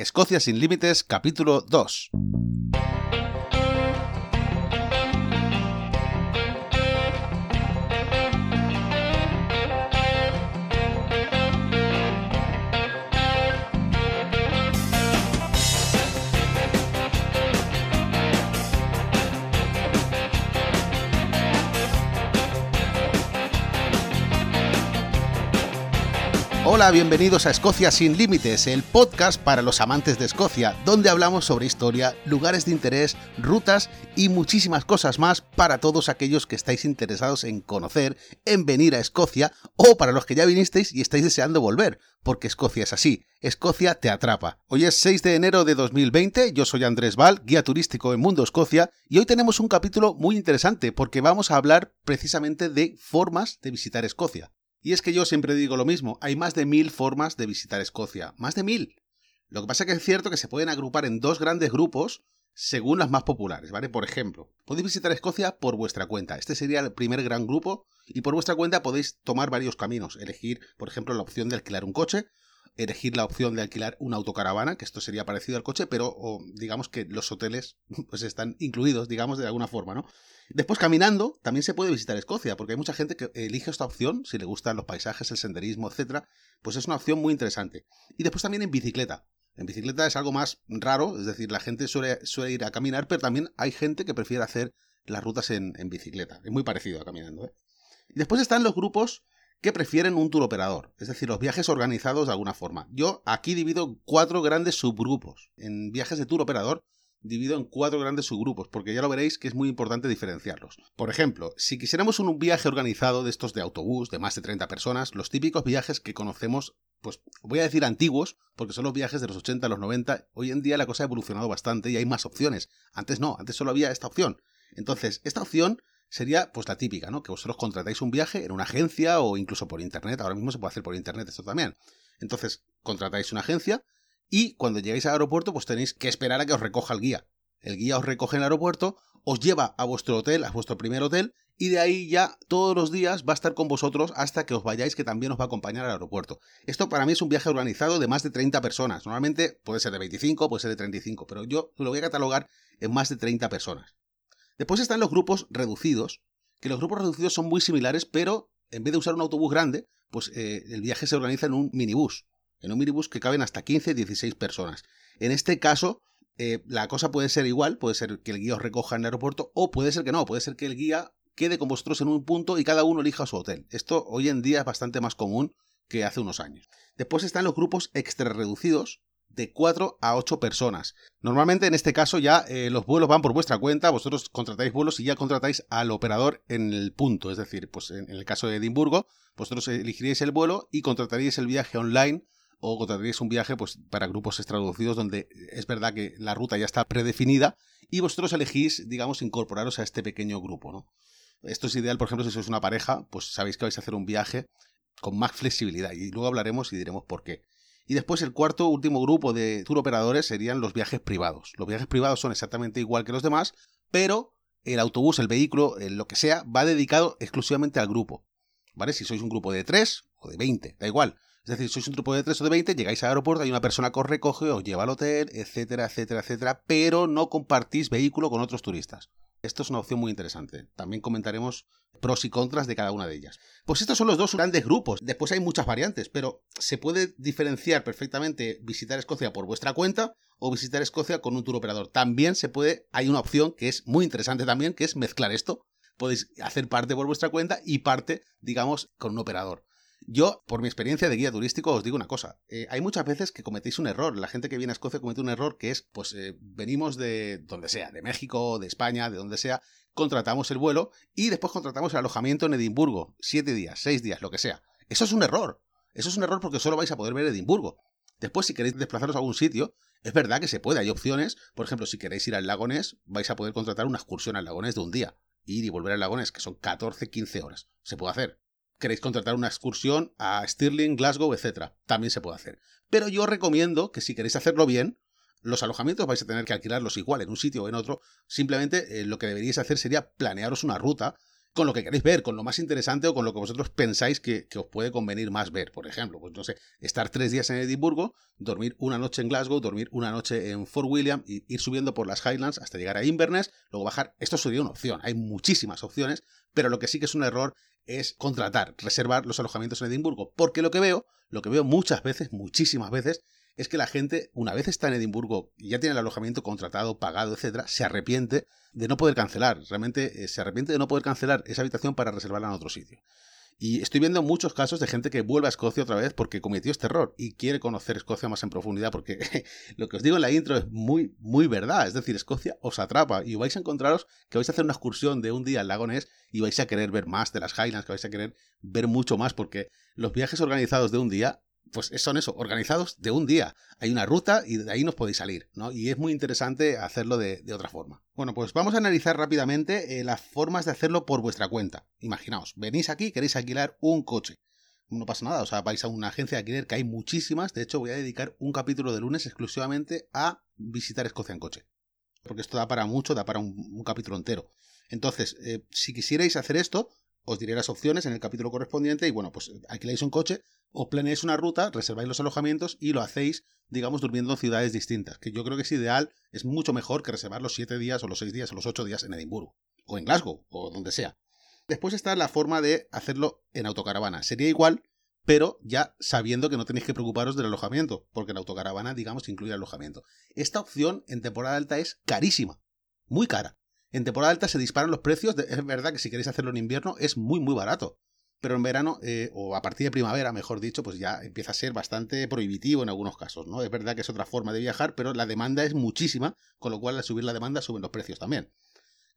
Escocia sin Límites, capítulo 2. Hola, bienvenidos a Escocia sin Límites, el podcast para los amantes de Escocia, donde hablamos sobre historia, lugares de interés, rutas y muchísimas cosas más para todos aquellos que estáis interesados en conocer, en venir a Escocia o para los que ya vinisteis y estáis deseando volver, porque Escocia es así, Escocia te atrapa. Hoy es 6 de enero de 2020, yo soy Andrés Val, guía turístico en Mundo Escocia, y hoy tenemos un capítulo muy interesante porque vamos a hablar precisamente de formas de visitar Escocia. Y es que yo siempre digo lo mismo, hay más de mil formas de visitar Escocia, más de mil. Lo que pasa es que es cierto que se pueden agrupar en dos grandes grupos según las más populares, ¿vale? Por ejemplo, podéis visitar Escocia por vuestra cuenta. Este sería el primer gran grupo y por vuestra cuenta podéis tomar varios caminos. Elegir, por ejemplo, la opción de alquilar un coche, elegir la opción de alquilar una autocaravana, que esto sería parecido al coche, pero digamos que los hoteles pues están incluidos, digamos, de alguna forma, ¿no? Después, caminando, también se puede visitar Escocia, porque hay mucha gente que elige esta opción, si le gustan los paisajes, el senderismo, etc., pues es una opción muy interesante. Y después también en bicicleta. En bicicleta es algo más raro, es decir, la gente suele, ir a caminar, pero también hay gente que prefiere hacer las rutas en, bicicleta. Es muy parecido a caminando. ¿eh? Y después están los grupos que prefieren un tour operador, es decir, los viajes organizados de alguna forma. Yo aquí divido cuatro grandes subgrupos. En viajes de tour operador divido en cuatro grandes subgrupos, porque ya lo veréis que es muy importante diferenciarlos. Por ejemplo, si quisiéramos un viaje organizado de estos de autobús, de más de 30 personas, los típicos viajes que conocemos, pues voy a decir antiguos, porque son los viajes de los 80 a los 90, hoy en día la cosa ha evolucionado bastante y hay más opciones. Antes no, antes solo había esta opción. Entonces, esta opción sería pues la típica, ¿no? Que vosotros contratáis un viaje en una agencia o incluso por internet, ahora mismo se puede hacer por internet esto también. Entonces, contratáis una agencia, y cuando llegáis al aeropuerto, pues tenéis que esperar a que os recoja el guía. El guía os recoge en el aeropuerto, os lleva a vuestro hotel, a vuestro primer hotel, y de ahí ya todos los días va a estar con vosotros hasta que os vayáis, que también os va a acompañar al aeropuerto. Esto para mí es un viaje organizado de más de 30 personas. Normalmente puede ser de 25, puede ser de 35, pero yo lo voy a catalogar en más de 30 personas. Después están los grupos reducidos, que los grupos reducidos son muy similares, pero en vez de usar un autobús grande, pues eh, el viaje se organiza en un minibús en un minibús que caben hasta 15, 16 personas. En este caso, eh, la cosa puede ser igual, puede ser que el guía os recoja en el aeropuerto o puede ser que no, puede ser que el guía quede con vosotros en un punto y cada uno elija su hotel. Esto hoy en día es bastante más común que hace unos años. Después están los grupos extra reducidos de 4 a 8 personas. Normalmente en este caso ya eh, los vuelos van por vuestra cuenta, vosotros contratáis vuelos y ya contratáis al operador en el punto, es decir, pues en el caso de Edimburgo, vosotros elegiríais el vuelo y contrataríais el viaje online o contrataríais un viaje pues, para grupos extraducidos donde es verdad que la ruta ya está predefinida y vosotros elegís, digamos, incorporaros a este pequeño grupo, ¿no? Esto es ideal, por ejemplo, si sois una pareja, pues sabéis que vais a hacer un viaje con más flexibilidad y luego hablaremos y diremos por qué. Y después el cuarto, último grupo de tour operadores serían los viajes privados. Los viajes privados son exactamente igual que los demás, pero el autobús, el vehículo, lo que sea, va dedicado exclusivamente al grupo. ¿Vale? Si sois un grupo de 3 o de 20, da igual. Es decir, sois un grupo de 3 o de 20, llegáis al aeropuerto, hay una persona que os recoge, os lleva al hotel, etcétera, etcétera, etcétera, pero no compartís vehículo con otros turistas. Esto es una opción muy interesante. También comentaremos pros y contras de cada una de ellas. Pues estos son los dos grandes grupos. Después hay muchas variantes, pero se puede diferenciar perfectamente visitar Escocia por vuestra cuenta o visitar Escocia con un tour operador. También se puede, hay una opción que es muy interesante también, que es mezclar esto. Podéis hacer parte por vuestra cuenta y parte, digamos, con un operador. Yo, por mi experiencia de guía turístico, os digo una cosa. Eh, hay muchas veces que cometéis un error. La gente que viene a Escocia comete un error que es, pues, eh, venimos de donde sea, de México, de España, de donde sea, contratamos el vuelo y después contratamos el alojamiento en Edimburgo. Siete días, seis días, lo que sea. Eso es un error. Eso es un error porque solo vais a poder ver Edimburgo. Después, si queréis desplazaros a algún sitio, es verdad que se puede, hay opciones. Por ejemplo, si queréis ir al Lagonés, vais a poder contratar una excursión al Lagonés de un día. Ir y volver al Lagonés, que son 14, 15 horas. Se puede hacer queréis contratar una excursión a Stirling, Glasgow, etc. También se puede hacer. Pero yo recomiendo que si queréis hacerlo bien, los alojamientos vais a tener que alquilarlos igual en un sitio o en otro. Simplemente eh, lo que deberíais hacer sería planearos una ruta con lo que queréis ver, con lo más interesante o con lo que vosotros pensáis que, os puede convenir más ver. Por ejemplo, pues no sé, estar tres días en Edimburgo, dormir una noche en Glasgow, dormir una noche en Fort William y ir subiendo por las Highlands hasta llegar a Inverness, luego bajar. Esto sería una opción. Hay muchísimas opciones, pero lo que sí que es un error es contratar, reservar los alojamientos en Edimburgo, porque lo que veo, lo que veo muchas veces, muchísimas veces, es que la gente, una vez está en Edimburgo y ya tiene el alojamiento contratado, pagado, etcétera, se arrepiente de no poder cancelar. Realmente eh, se arrepiente de no poder cancelar esa habitación para reservarla en otro sitio. Y estoy viendo muchos casos de gente que vuelve a Escocia otra vez porque cometió este error y quiere conocer Escocia más en profundidad porque lo que os digo en la intro es muy, muy verdad. Es decir, Escocia os atrapa y vais a encontraros que vais a hacer una excursión de un día al lago Ness y vais a querer ver más de las Highlands, que vais a querer ver mucho más porque los viajes organizados de un día pues son eso, organizados de un día. Hay una ruta y de ahí nos podéis salir, ¿no? Y es muy interesante hacerlo de, otra forma. Bueno, pues vamos a analizar rápidamente eh, las formas de hacerlo por vuestra cuenta. Imaginaos, venís aquí, queréis alquilar un coche. No pasa nada, o sea, vais a una agencia de alquiler que hay muchísimas. De hecho, voy a dedicar un capítulo de lunes exclusivamente a visitar Escocia en coche. Porque esto da para mucho, da para un, capítulo entero. Entonces, eh, si quisierais hacer esto, os diré las opciones en el capítulo correspondiente y bueno, pues alquiláis un coche, o planeáis una ruta, reserváis los alojamientos y lo hacéis, digamos, durmiendo en ciudades distintas, que yo creo que es ideal, es mucho mejor que reservar los 7 días o los 6 días o los 8 días en Edimburgo, o en Glasgow, o donde sea. Después está la forma de hacerlo en autocaravana. Sería igual, pero ya sabiendo que no tenéis que preocuparos del alojamiento, porque la autocaravana, digamos, incluye alojamiento. Esta opción en temporada alta es carísima, muy cara. En temporada alta se disparan los precios, es verdad que si queréis hacerlo en invierno es muy muy barato, pero en verano, eh, o a partir de primavera, mejor dicho, pues ya empieza a ser bastante prohibitivo en algunos casos, ¿no? Es verdad que es otra forma de viajar, pero la demanda es muchísima, con lo cual al subir la demanda suben los precios también.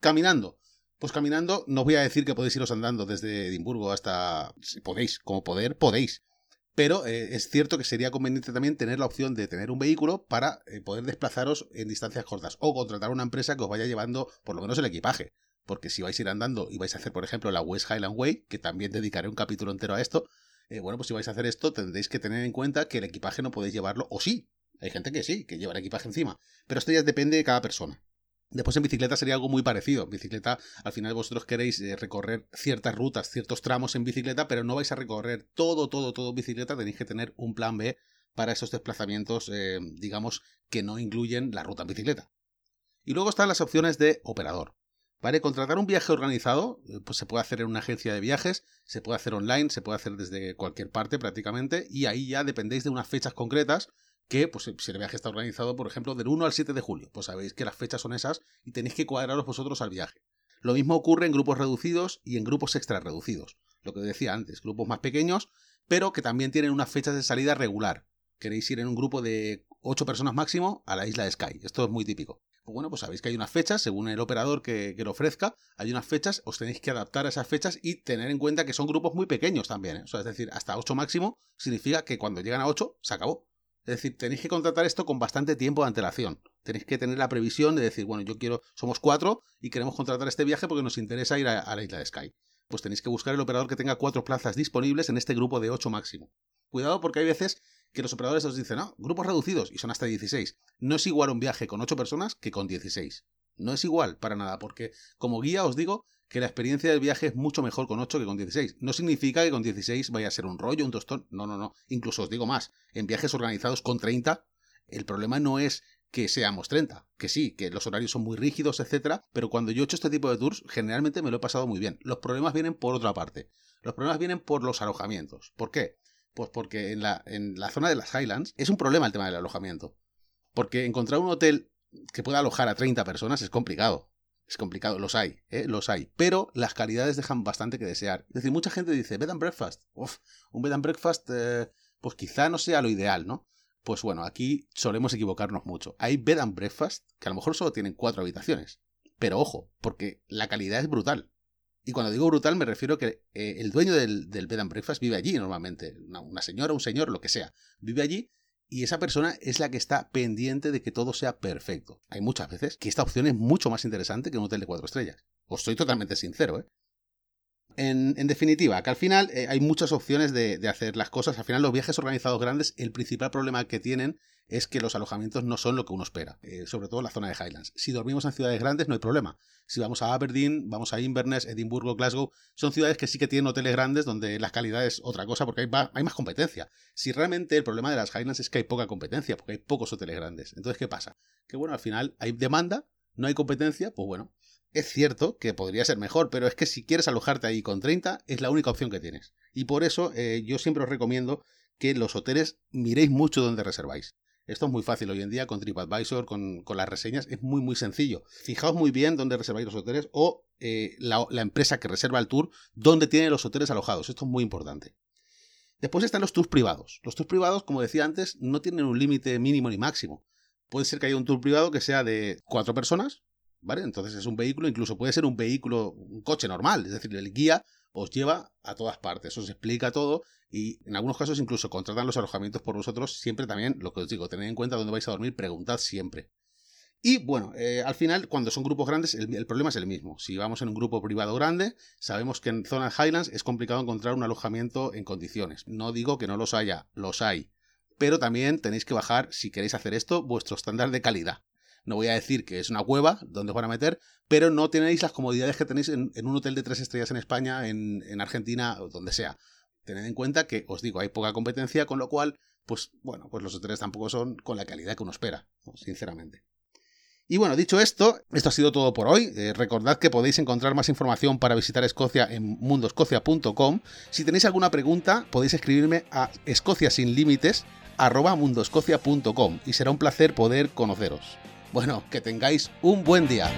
Caminando. Pues caminando, no os voy a decir que podéis iros andando desde Edimburgo hasta... Si podéis, como poder, podéis. Pero eh, es cierto que sería conveniente también tener la opción de tener un vehículo para eh, poder desplazaros en distancias cortas o contratar una empresa que os vaya llevando por lo menos el equipaje. Porque si vais a ir andando y vais a hacer, por ejemplo, la West Highland Way, que también dedicaré un capítulo entero a esto, eh, bueno, pues si vais a hacer esto tendréis que tener en cuenta que el equipaje no podéis llevarlo, o sí, hay gente que sí, que lleva el equipaje encima, pero esto ya depende de cada persona. Después en bicicleta sería algo muy parecido. En bicicleta, al final vosotros queréis eh, recorrer ciertas rutas, ciertos tramos en bicicleta, pero no vais a recorrer todo, todo, todo en bicicleta. Tenéis que tener un plan B para esos desplazamientos, eh, digamos, que no incluyen la ruta en bicicleta. Y luego están las opciones de operador. ¿Vale? Contratar un viaje organizado, eh, pues se puede hacer en una agencia de viajes, se puede hacer online, se puede hacer desde cualquier parte prácticamente, y ahí ya dependéis de unas fechas concretas que pues, si el viaje está organizado, por ejemplo, del 1 al 7 de julio, pues sabéis que las fechas son esas y tenéis que cuadraros vosotros al viaje. Lo mismo ocurre en grupos reducidos y en grupos extra reducidos. Lo que decía antes, grupos más pequeños, pero que también tienen unas fechas de salida regular. Queréis ir en un grupo de 8 personas máximo a la isla de Sky. Esto es muy típico. Pues bueno, pues sabéis que hay unas fechas, según el operador que, que, lo ofrezca, hay unas fechas, os tenéis que adaptar a esas fechas y tener en cuenta que son grupos muy pequeños también. ¿eh? Es decir, hasta 8 máximo significa que cuando llegan a 8 se acabó. Es decir, tenéis que contratar esto con bastante tiempo de antelación. Tenéis que tener la previsión de decir, bueno, yo quiero, somos cuatro y queremos contratar este viaje porque nos interesa ir a, la isla de Sky. Pues tenéis que buscar el operador que tenga cuatro plazas disponibles en este grupo de ocho máximo. Cuidado porque hay veces que los operadores os dicen, no, grupos reducidos y son hasta 16. No es igual un viaje con ocho personas que con 16. No es igual para nada, porque como guía os digo que la experiencia del viaje es mucho mejor con 8 que con 16. No significa que con 16 vaya a ser un rollo, un tostón. No, no, no. Incluso os digo más. En viajes organizados con 30, el problema no es que seamos 30, que sí, que los horarios son muy rígidos, etcétera, pero cuando yo he hecho este tipo de tours, generalmente me lo he pasado muy bien. Los problemas vienen por otra parte. Los problemas vienen por los alojamientos. ¿Por qué? Pues porque en la, en la zona de las Highlands es un problema el tema del alojamiento. Porque encontrar un hotel que pueda alojar a 30 personas es complicado. Es complicado, los hay, ¿eh? los hay. Pero las calidades dejan bastante que desear. Es decir, mucha gente dice, bed and breakfast. Uf, un bed and breakfast, eh, pues quizá no sea lo ideal, ¿no? Pues bueno, aquí solemos equivocarnos mucho. Hay bed and breakfast que a lo mejor solo tienen cuatro habitaciones. Pero ojo, porque la calidad es brutal. Y cuando digo brutal me refiero a que eh, el dueño del, bed and breakfast vive allí normalmente. Una, una señora, un señor, lo que sea. Vive allí y esa persona es la que está pendiente de que todo sea perfecto. Hay muchas veces que esta opción es mucho más interesante que un hotel de cuatro estrellas. Os soy totalmente sincero, ¿eh? En, definitiva, que al final eh, hay muchas opciones de, hacer las cosas. Al final, los viajes organizados grandes, el principal problema que tienen es que los alojamientos no son lo que uno espera, eh, sobre todo en la zona de Highlands. Si dormimos en ciudades grandes no hay problema. Si vamos a Aberdeen, vamos a Inverness, Edimburgo, Glasgow, son ciudades que sí que tienen hoteles grandes donde la calidad es otra cosa porque hay, hay más competencia. Si realmente el problema de las Highlands es que hay poca competencia, porque hay pocos hoteles grandes. Entonces, ¿qué pasa? Que bueno, al final hay demanda, no hay competencia, pues bueno, es cierto que podría ser mejor, pero es que si quieres alojarte ahí con 30 es la única opción que tienes. Y por eso eh, yo siempre os recomiendo que los hoteles miréis mucho donde reserváis. Esto es muy fácil hoy en día con TripAdvisor, con, las reseñas, es muy muy sencillo. Fijaos muy bien dónde reserváis los hoteles o eh, la, empresa que reserva el tour, dónde tiene los hoteles alojados. Esto es muy importante. Después están los tours privados. Los tours privados, como decía antes, no tienen un límite mínimo ni máximo. Puede ser que haya un tour privado que sea de cuatro personas, ¿vale? Entonces es un vehículo, incluso puede ser un vehículo, un coche normal, es decir, el guía os lleva a todas partes, os explica todo y en algunos casos incluso contratan los alojamientos por vosotros, siempre también, lo que os digo, tened en cuenta dónde vais a dormir, preguntad siempre. Y bueno, eh, al final, cuando son grupos grandes, el, problema es el mismo. Si vamos en un grupo privado grande, sabemos que en zonas Highlands es complicado encontrar un alojamiento en condiciones. No digo que no los haya, los hay. Pero también tenéis que bajar, si queréis hacer esto, vuestro estándar de calidad. No voy a decir que es una cueva donde os van a meter, pero no tenéis las comodidades que tenéis en, un hotel de tres estrellas en España, en, en Argentina o donde sea. Tened en cuenta que, os digo, hay poca competencia, con lo cual, pues bueno, pues los hoteles tampoco son con la calidad que uno espera, sinceramente. Y bueno, dicho esto, esto ha sido todo por hoy. Eh, recordad que podéis encontrar más información para visitar Escocia en mundoscocia.com. Si tenéis alguna pregunta, podéis escribirme a escociasinlímites.com y será un placer poder conoceros. Bueno, que tengáis un buen día.